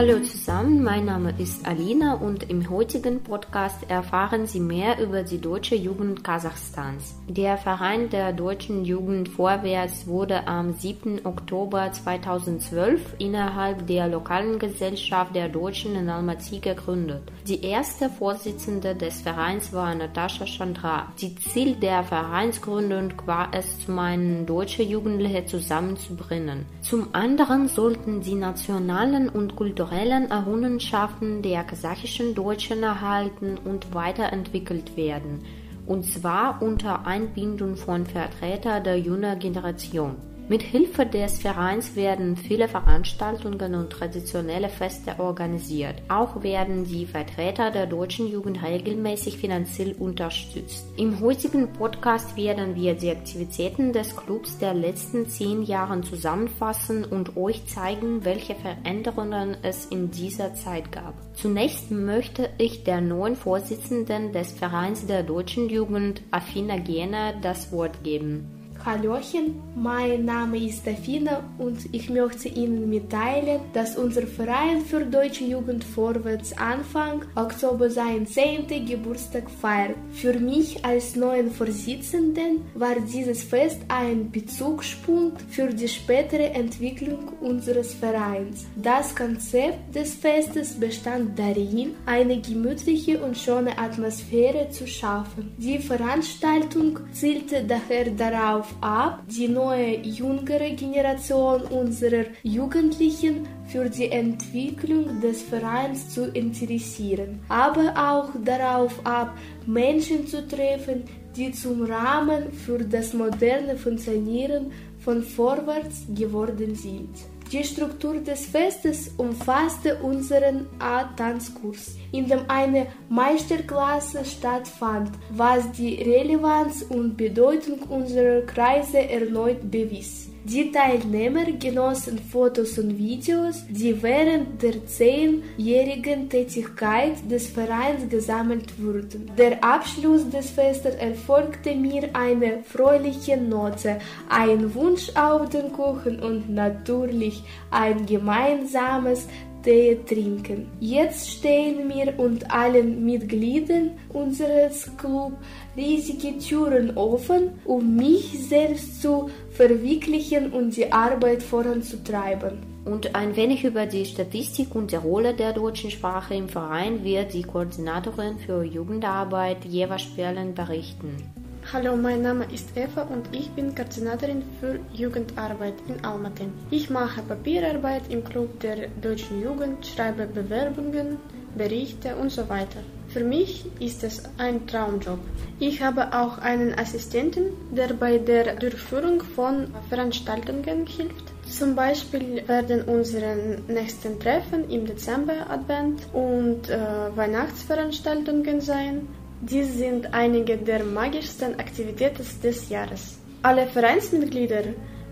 Hallo zusammen, mein Name ist Alina und im heutigen Podcast erfahren Sie mehr über die deutsche Jugend Kasachstans. Der Verein der deutschen Jugend Vorwärts wurde am 7. Oktober 2012 innerhalb der lokalen Gesellschaft der Deutschen in Almaty gegründet. Die erste Vorsitzende des Vereins war Natascha Chandra. Die Ziel der Vereinsgründung war es, zum einen deutsche Jugendliche zusammenzubringen. Zum anderen sollten die nationalen und kulturellen kulturellen Errungenschaften der kasachischen Deutschen erhalten und weiterentwickelt werden, und zwar unter Einbindung von Vertretern der jungen Generation. Mit Hilfe des Vereins werden viele Veranstaltungen und traditionelle Feste organisiert. Auch werden die Vertreter der deutschen Jugend regelmäßig finanziell unterstützt. Im heutigen Podcast werden wir die Aktivitäten des Clubs der letzten zehn Jahre zusammenfassen und euch zeigen, welche Veränderungen es in dieser Zeit gab. Zunächst möchte ich der neuen Vorsitzenden des Vereins der deutschen Jugend, Afina Gena, das Wort geben. Hallöchen, mein Name ist Afina und ich möchte Ihnen mitteilen, dass unser Verein für deutsche Jugend vorwärts Anfang Oktober seinen 10. Geburtstag feiert. Für mich als neuen Vorsitzenden war dieses Fest ein Bezugspunkt für die spätere Entwicklung unseres Vereins. Das Konzept des Festes bestand darin, eine gemütliche und schöne Atmosphäre zu schaffen. Die Veranstaltung zielte daher darauf ab, die neue jüngere Generation unserer Jugendlichen für die Entwicklung des Vereins zu interessieren, aber auch darauf ab, Menschen zu treffen, die zum Rahmen für das moderne Funktionieren von Vorwärts geworden sind. Die Struktur des Festes umfasste unseren A-Tanzkurs, in dem eine Meisterklasse stattfand, was die Relevanz und Bedeutung unserer Kreise erneut bewies. Die Teilnehmer genossen Fotos und Videos, die während der zehnjährigen Tätigkeit des Vereins gesammelt wurden. Der Abschluss des Festes erfolgte mir eine fröhliche Note, ein Wunsch auf den Kuchen und natürlich ein gemeinsames Tee trinken. Jetzt stehen mir und allen Mitgliedern unseres Clubs riesige Türen offen, um mich selbst zu verwirklichen und die Arbeit voranzutreiben. Und ein wenig über die Statistik und die Rolle der deutschen Sprache im Verein wird die Koordinatorin für Jugendarbeit Jeva Sperlen berichten. Hallo, mein Name ist Eva und ich bin Koordinatorin für Jugendarbeit in Almaty. Ich mache Papierarbeit im Club der deutschen Jugend, schreibe Bewerbungen, Berichte und so weiter. Für mich ist es ein Traumjob. Ich habe auch einen Assistenten, der bei der Durchführung von Veranstaltungen hilft. Zum Beispiel werden unsere nächsten Treffen im Dezember Advent und äh, Weihnachtsveranstaltungen sein. Dies sind einige der magischsten Aktivitäten des Jahres. Alle Vereinsmitglieder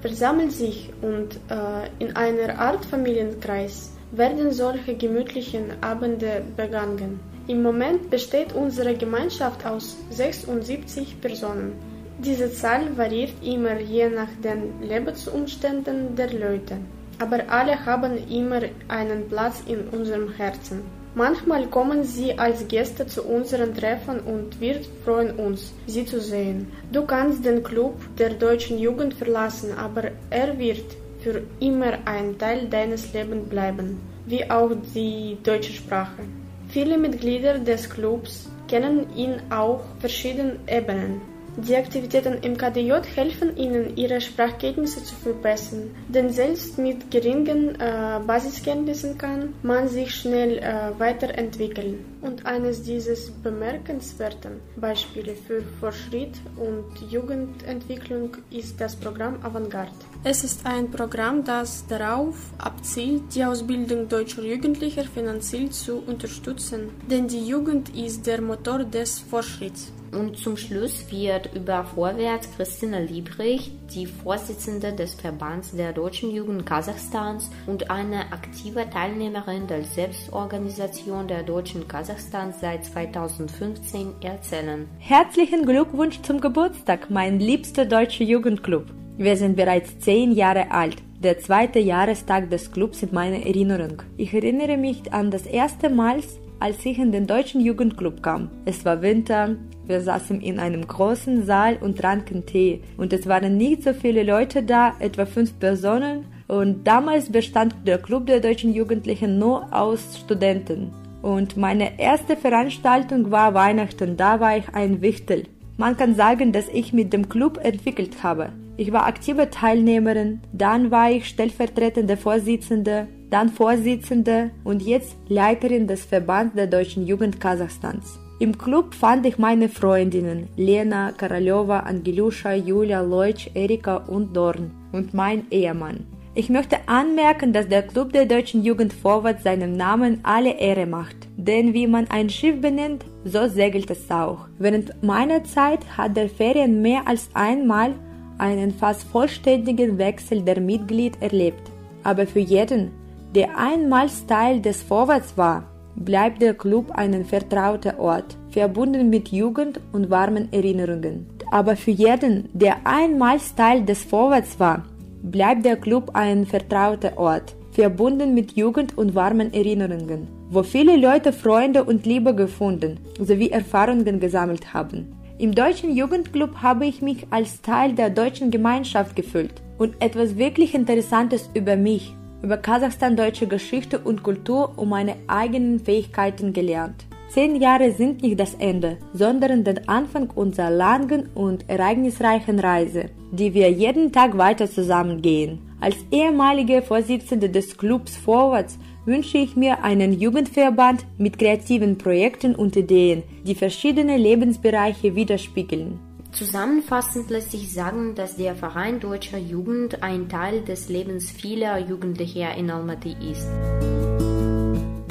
versammeln sich und äh, in einer Art Familienkreis werden solche gemütlichen Abende begangen. Im Moment besteht unsere Gemeinschaft aus 76 Personen. Diese Zahl variiert immer je nach den Lebensumständen der Leute, aber alle haben immer einen Platz in unserem Herzen. Manchmal kommen sie als Gäste zu unseren Treffen und wir freuen uns, sie zu sehen. Du kannst den Club der deutschen Jugend verlassen, aber er wird für immer ein Teil deines Lebens bleiben, wie auch die deutsche Sprache. Viele Mitglieder des Clubs kennen ihn auf verschiedenen Ebenen. Die Aktivitäten im KDJ helfen Ihnen, Ihre Sprachkenntnisse zu verbessern, denn selbst mit geringen äh, Basiskenntnissen kann man sich schnell äh, weiterentwickeln. Und eines dieser bemerkenswerten Beispiele für Fortschritt und Jugendentwicklung ist das Programm Avantgarde. Es ist ein Programm, das darauf abzielt, die Ausbildung deutscher Jugendlicher finanziell zu unterstützen, denn die Jugend ist der Motor des Fortschritts. Und zum Schluss wird über Vorwärts Christina Liebrich, die Vorsitzende des Verbands der deutschen Jugend Kasachstans und eine aktive Teilnehmerin der Selbstorganisation der Deutschen Kasachstans seit 2015, erzählen. Herzlichen Glückwunsch zum Geburtstag, mein liebster deutscher Jugendclub. Wir sind bereits zehn Jahre alt. der zweite Jahrestag des Clubs in meiner Erinnerung. Ich erinnere mich an das erste Mal, als ich in den deutschen Jugendclub kam. Es war Winter, wir saßen in einem großen Saal und tranken Tee und es waren nicht so viele Leute da, etwa fünf Personen und damals bestand der Club der deutschen Jugendlichen nur aus Studenten. Und meine erste Veranstaltung war Weihnachten, da war ich ein Wichtel. Man kann sagen, dass ich mit dem Club entwickelt habe. Ich war aktive Teilnehmerin, dann war ich stellvertretende Vorsitzende, dann Vorsitzende und jetzt Leiterin des Verbands der deutschen Jugend Kasachstans. Im Club fand ich meine Freundinnen Lena, Karalova, Angeluscha, Julia, Leutsch, Erika und Dorn und mein Ehemann. Ich möchte anmerken, dass der Club der deutschen Jugend Vorwärts seinem Namen alle Ehre macht. Denn wie man ein Schiff benennt, so segelt es auch. Während meiner Zeit hat der Ferien mehr als einmal einen fast vollständigen Wechsel der Mitglied erlebt. Aber für jeden, der einmals Teil des Vorwärts war, bleibt der Club ein vertrauter Ort, verbunden mit Jugend und warmen Erinnerungen. Aber für jeden, der einmals Teil des Vorwärts war, bleibt der Club ein vertrauter Ort, verbunden mit Jugend und warmen Erinnerungen, wo viele Leute Freunde und Liebe gefunden sowie Erfahrungen gesammelt haben. Im deutschen Jugendclub habe ich mich als Teil der deutschen Gemeinschaft gefühlt und etwas wirklich Interessantes über mich, über Kasachstan deutsche Geschichte und Kultur und meine eigenen Fähigkeiten gelernt. Zehn Jahre sind nicht das Ende, sondern der Anfang unserer langen und ereignisreichen Reise, die wir jeden Tag weiter zusammengehen. Als ehemalige Vorsitzende des Clubs Vorwärts wünsche ich mir einen Jugendverband mit kreativen Projekten und Ideen, die verschiedene Lebensbereiche widerspiegeln. Zusammenfassend lässt sich sagen, dass der Verein Deutscher Jugend ein Teil des Lebens vieler Jugendlicher in Almaty ist.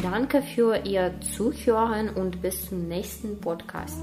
Danke für Ihr Zuhören und bis zum nächsten Podcast.